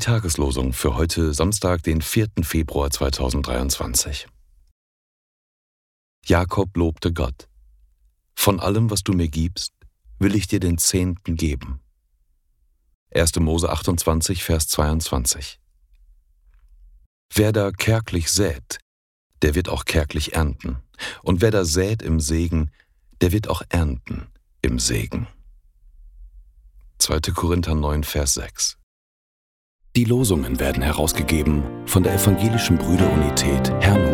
Tageslosung für heute Samstag, den 4. Februar 2023. Jakob lobte Gott. Von allem, was du mir gibst, will ich dir den Zehnten geben. 1. Mose 28, Vers 22. Wer da kärglich sät, der wird auch kärglich ernten. Und wer da sät im Segen, der wird auch ernten im Segen. 2. Korinther 9, Vers 6. Die Losungen werden herausgegeben von der Evangelischen Brüderunität Brüdergemeinde.